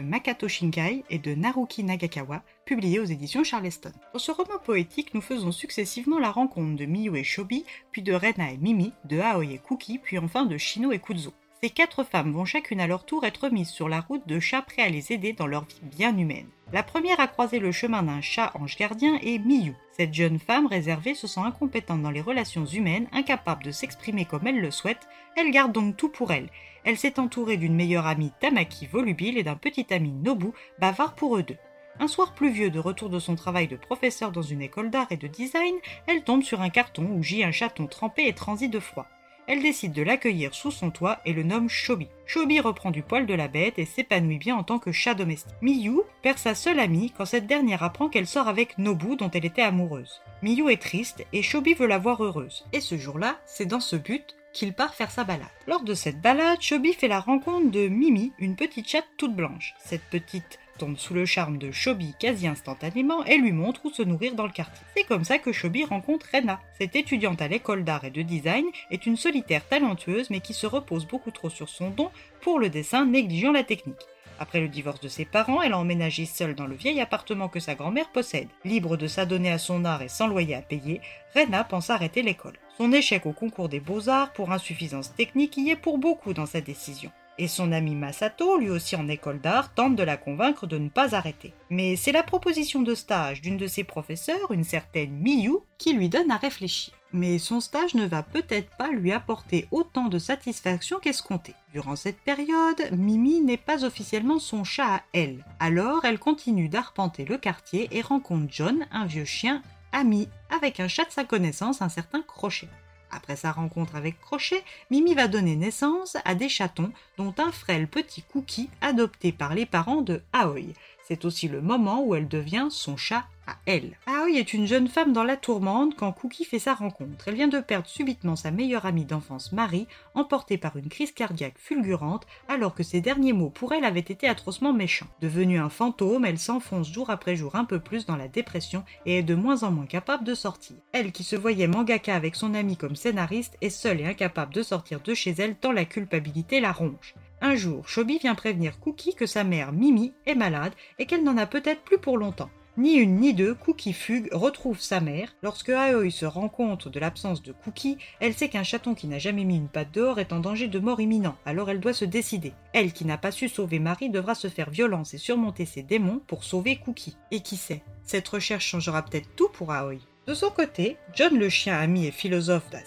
Makato Shinkai et de Naruki Nagakawa, publié aux éditions Charleston. Dans ce roman poétique, nous faisons successivement la rencontre de Miyu et Shobi, puis de Rena et Mimi, de Aoi et Kuki, puis enfin de Shino et Kuzo. Ces quatre femmes vont chacune à leur tour être mises sur la route de chats prêts à les aider dans leur vie bien humaine. La première à croiser le chemin d'un chat ange gardien est Miyu. Cette jeune femme réservée se sent incompétente dans les relations humaines, incapable de s'exprimer comme elle le souhaite, elle garde donc tout pour elle. Elle s'est entourée d'une meilleure amie Tamaki volubile et d'un petit ami Nobu, bavard pour eux deux. Un soir pluvieux de retour de son travail de professeur dans une école d'art et de design, elle tombe sur un carton où gît un chaton trempé et transi de froid. Elle décide de l'accueillir sous son toit et le nomme Shobi. Shobi reprend du poil de la bête et s'épanouit bien en tant que chat domestique. Miyu perd sa seule amie quand cette dernière apprend qu'elle sort avec Nobu dont elle était amoureuse. Miyu est triste et Shobi veut la voir heureuse. Et ce jour-là, c'est dans ce but qu'il part faire sa balade. Lors de cette balade, Shobi fait la rencontre de Mimi, une petite chatte toute blanche. Cette petite tombe sous le charme de Shobi quasi instantanément et lui montre où se nourrir dans le quartier. C'est comme ça que Shobi rencontre Rena. Cette étudiante à l'école d'art et de design est une solitaire talentueuse mais qui se repose beaucoup trop sur son don pour le dessin négligeant la technique. Après le divorce de ses parents, elle a emménagé seule dans le vieil appartement que sa grand-mère possède. Libre de s'adonner à son art et sans loyer à payer, Rena pense arrêter l'école. Son échec au concours des beaux-arts pour insuffisance technique y est pour beaucoup dans sa décision. Et son ami Masato, lui aussi en école d'art, tente de la convaincre de ne pas arrêter. Mais c'est la proposition de stage d'une de ses professeurs, une certaine Miyu, qui lui donne à réfléchir. Mais son stage ne va peut-être pas lui apporter autant de satisfaction qu'escompté. Durant cette période, Mimi n'est pas officiellement son chat à elle. Alors elle continue d'arpenter le quartier et rencontre John, un vieux chien ami, avec un chat de sa connaissance, un certain Crochet. Après sa rencontre avec Crochet, Mimi va donner naissance à des chatons, dont un frêle petit Cookie adopté par les parents de Aoi. C'est aussi le moment où elle devient son chat à elle. Aoi est une jeune femme dans la tourmente quand Cookie fait sa rencontre. Elle vient de perdre subitement sa meilleure amie d'enfance Marie, emportée par une crise cardiaque fulgurante, alors que ses derniers mots pour elle avaient été atrocement méchants. Devenue un fantôme, elle s'enfonce jour après jour un peu plus dans la dépression et est de moins en moins capable de sortir. Elle qui se voyait mangaka avec son ami comme scénariste est seule et incapable de sortir de chez elle tant la culpabilité la ronge. Un jour, Shobi vient prévenir Cookie que sa mère Mimi est malade et qu'elle n'en a peut-être plus pour longtemps. Ni une ni deux, Cookie fugue, retrouve sa mère. Lorsque Aoi se rend compte de l'absence de Cookie, elle sait qu'un chaton qui n'a jamais mis une patte dehors est en danger de mort imminent, alors elle doit se décider. Elle qui n'a pas su sauver Marie devra se faire violence et surmonter ses démons pour sauver Cookie. Et qui sait, cette recherche changera peut-être tout pour Aoi. De son côté, John le chien ami et philosophe d'à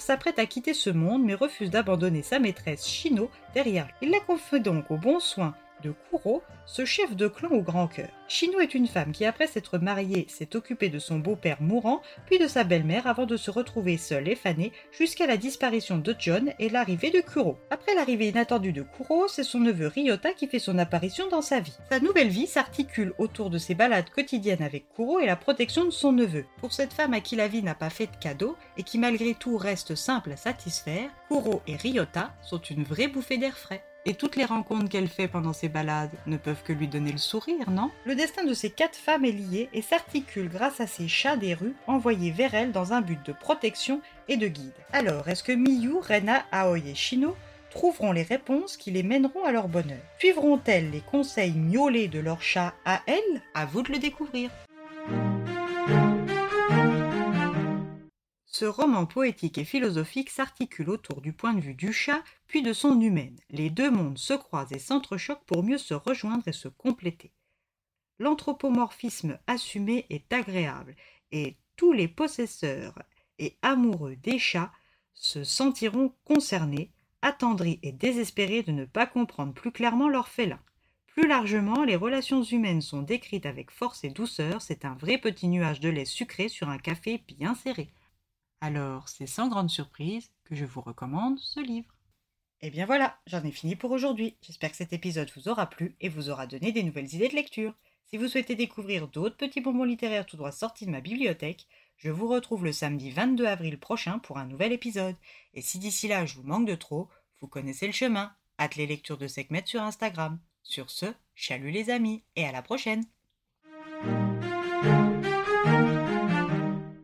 s'apprête à quitter ce monde mais refuse d'abandonner sa maîtresse Shino derrière. Il la confie donc au bon soin de Kuro, ce chef de clan au grand cœur. Shino est une femme qui, après s'être mariée, s'est occupée de son beau-père mourant, puis de sa belle-mère avant de se retrouver seule et fanée jusqu'à la disparition de John et l'arrivée de Kuro. Après l'arrivée inattendue de Kuro, c'est son neveu Ryota qui fait son apparition dans sa vie. Sa nouvelle vie s'articule autour de ses balades quotidiennes avec Kuro et la protection de son neveu. Pour cette femme à qui la vie n'a pas fait de cadeau et qui malgré tout reste simple à satisfaire, Kuro et Ryota sont une vraie bouffée d'air frais. Et toutes les rencontres qu'elle fait pendant ses balades ne peuvent que lui donner le sourire, non? Le destin de ces quatre femmes est lié et s'articule grâce à ces chats des rues envoyés vers elle dans un but de protection et de guide. Alors, est-ce que Miyu, Rena, Aoi et Shino trouveront les réponses qui les mèneront à leur bonheur? Suivront-elles les conseils miaulés de leur chat à elles? À vous de le découvrir. Ce roman poétique et philosophique s'articule autour du point de vue du chat, puis de son humaine. Les deux mondes se croisent et s'entrechoquent pour mieux se rejoindre et se compléter. L'anthropomorphisme assumé est agréable, et tous les possesseurs et amoureux des chats se sentiront concernés, attendris et désespérés de ne pas comprendre plus clairement leur félin. Plus largement, les relations humaines sont décrites avec force et douceur, c'est un vrai petit nuage de lait sucré sur un café bien serré. Alors, c'est sans grande surprise que je vous recommande ce livre. Et bien voilà, j'en ai fini pour aujourd'hui. J'espère que cet épisode vous aura plu et vous aura donné des nouvelles idées de lecture. Si vous souhaitez découvrir d'autres petits bonbons littéraires tout droit sortis de ma bibliothèque, Je vous retrouve le samedi 22 avril prochain pour un nouvel épisode. Et si d'ici là je vous manque de trop, vous connaissez le chemin. Hâte les lectures de Sekhmet sur Instagram. Sur ce, chalut les amis et à la prochaine